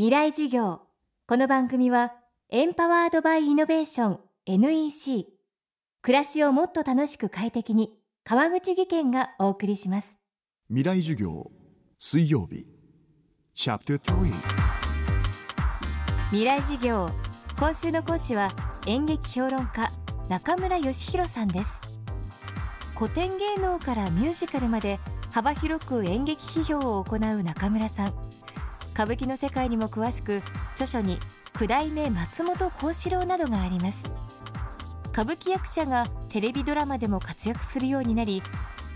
未来授業。この番組はエンパワードバイイノベーション NEC 暮らしをもっと楽しく快適に川口義賢がお送りします。未来授業水曜日。チャプター未来授業。今週の講師は演劇評論家中村義弘さんです。古典芸能からミュージカルまで幅広く演劇批評を行う中村さん歌舞伎の世界にも詳しく著書に九代目松本幸四郎などがあります。歌舞伎役者がテレビドラマでも活躍するようになり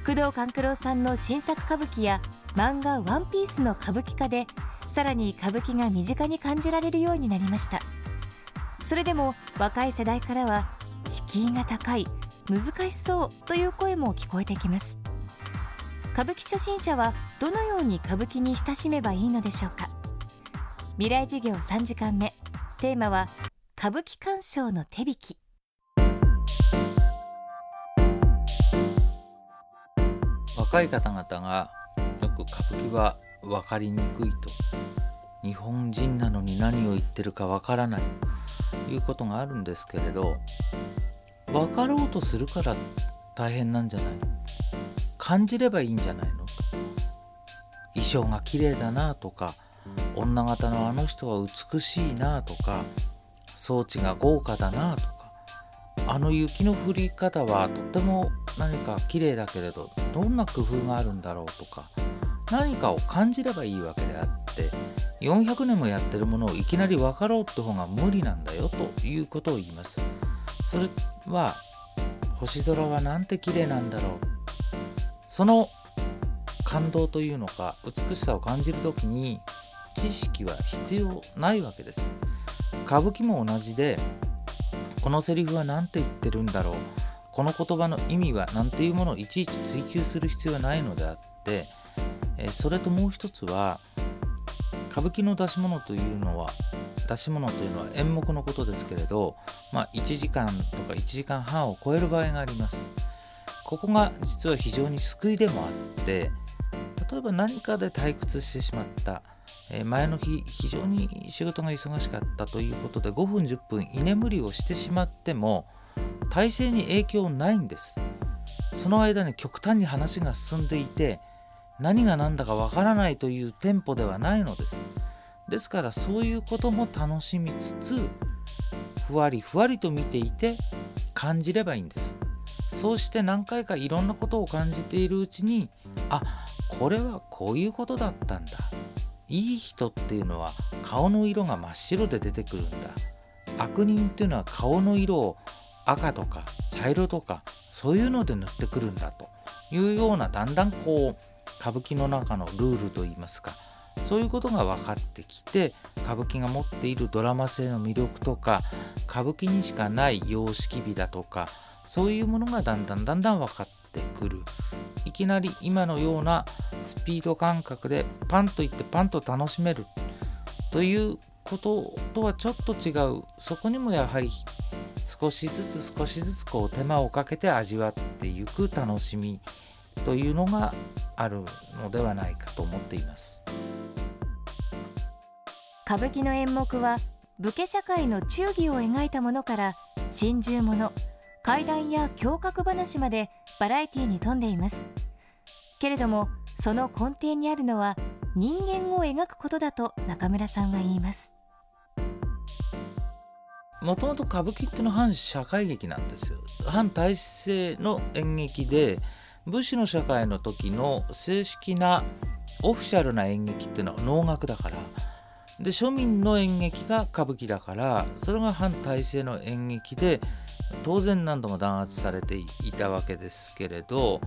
工藤官九郎さんの新作歌舞伎や漫画「ワンピースの歌舞伎化でさらに歌舞伎が身近に感じられるようになりました。それでも若い世代からは敷居が高い難しそうという声も聞こえてきます。歌舞伎初心者はどのように歌舞伎に親しめばいいのでしょうか。未来授業3時間目。テーマは歌舞伎鑑賞の手引き。若い方々がよく歌舞伎は分かりにくいと。日本人なのに何を言ってるか分からない。ということがあるんですけれど分かろうとするから大変なんじゃない感じればいいんじゃないの？衣装が綺麗だなとか女形のあの人は美しいなとか装置が豪華だなとかあの雪の降り方はとっても何か綺麗だけれどどんな工夫があるんだろうとか何かを感じればいいわけであって400年もやってるものをいきなり分かろうって方が無理なんだよということを言います。それは星空はなんて綺麗なんだろうその感動というのか美しさを感じる時に知識は必要ないわけです歌舞伎も同じでこのセリフは何て言ってるんだろうこの言葉の意味は何ていうものをいちいち追求する必要はないのであってそれともう一つは歌舞伎の出し物というのは出し物というのは演目のことですけれど、まあ、1時間とか1時間半を超える場合があります。ここが実は非常に救いでもあって例えば何かで退屈してしまった、えー、前の日非常に仕事が忙しかったということで5分10分居眠りをしてしまっても体勢に影響ないんです。その間に極端に話が進んでいて何が何だかわからないというテンポではないのです。ですからそういうことも楽しみつつふわりふわりと見ていて感じればいいんです。そうして何回かいろんなことを感じているうちにあこれはこういうことだったんだ。いい人っていうのは顔の色が真っ白で出てくるんだ。悪人っていうのは顔の色を赤とか茶色とかそういうので塗ってくるんだと。いうようなだんだんこう歌舞伎の中のルールといいますか。そういうことが分かってきて歌舞伎が持っているドラマ性の魅力とか歌舞伎にしかない様式美だとかそういうものがだんだんだんだん分かっててくる。いきなり今のようなスピード感覚でパンといってパンと楽しめる。ということとはちょっと違う。そこにもやはり少しずつ少しずつこう手間をかけて味わっていく楽しみ。というのがあるのではないかと思っています。歌舞伎の演目は武家社会の忠義を描いたものから心中物怪談や侠客話までバラエティに富んでいます。けれどもその根底にあるのは人間を描くことだと中村さんは言います。もともと歌舞伎ってのは反社会劇なんですよ。反体制の演劇で武士の社会の時の正式なオフィシャルな演劇っていうのは能楽だから。で庶民の演劇が歌舞伎だからそれが反体制の演劇で当然何度も弾圧されていたわけですけれど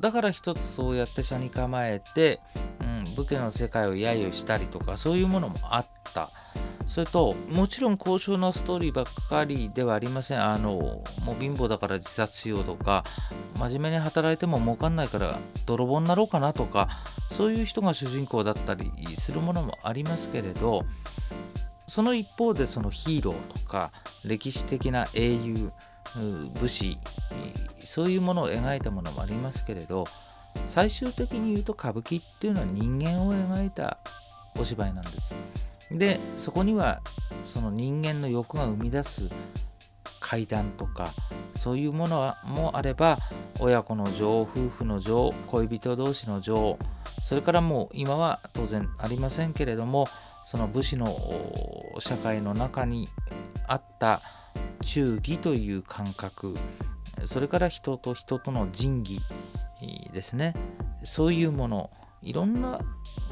だから一つそうやって車に構えて、うん、武家の世界を揶揄したりとかそういうものもあった。それともちろん高尚なストーリーばっかりではありません。あのもう貧乏だから自殺しようとか真面目に働いても儲かんないから泥棒になろうかなとかそういう人が主人公だったりするものもありますけれどその一方でそのヒーローとか歴史的な英雄武士そういうものを描いたものもありますけれど最終的に言うと歌舞伎っていうのは人間を描いたお芝居なんです。でそこにはその人間の欲が生み出す階段とかそういうものもあれば親子の情夫婦の情恋人同士の情それからもう今は当然ありませんけれどもその武士の社会の中にあった忠義という感覚。それから人と人との仁義ですね。そういうものいろんな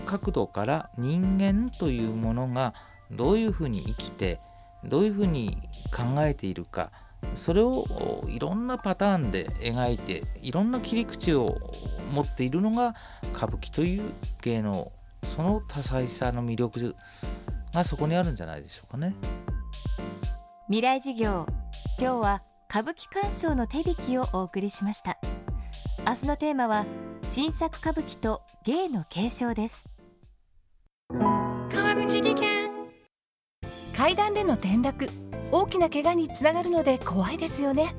角度から人間というものがどういうふうに生きてどういうふうに考えているか。それをいろんなパターンで描いていろんな切り口を持っているのが歌舞伎という芸能その多彩さの魅力がそこにあるんじゃないでしょうかね。未来授業今日は歌舞伎鑑賞の手引きをお送りしました。明日のテーマは新作歌舞伎と芸の継承です。川口技研。階段での転落大きな怪我につながるので怖いですよね。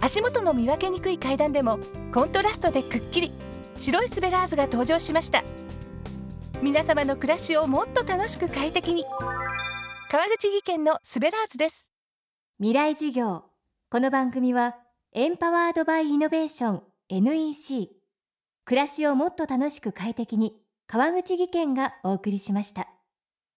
足元の見分けにくい階段でもコントラストでくっきり。白いスベラーズが登場しました皆様の暮らしをもっと楽しく快適に。川口技研のスベラーズです。未来授業。この番組はエンパワードバイイノベーション NEC 暮らしをもっと楽しく快適に川口技研がお送りしました。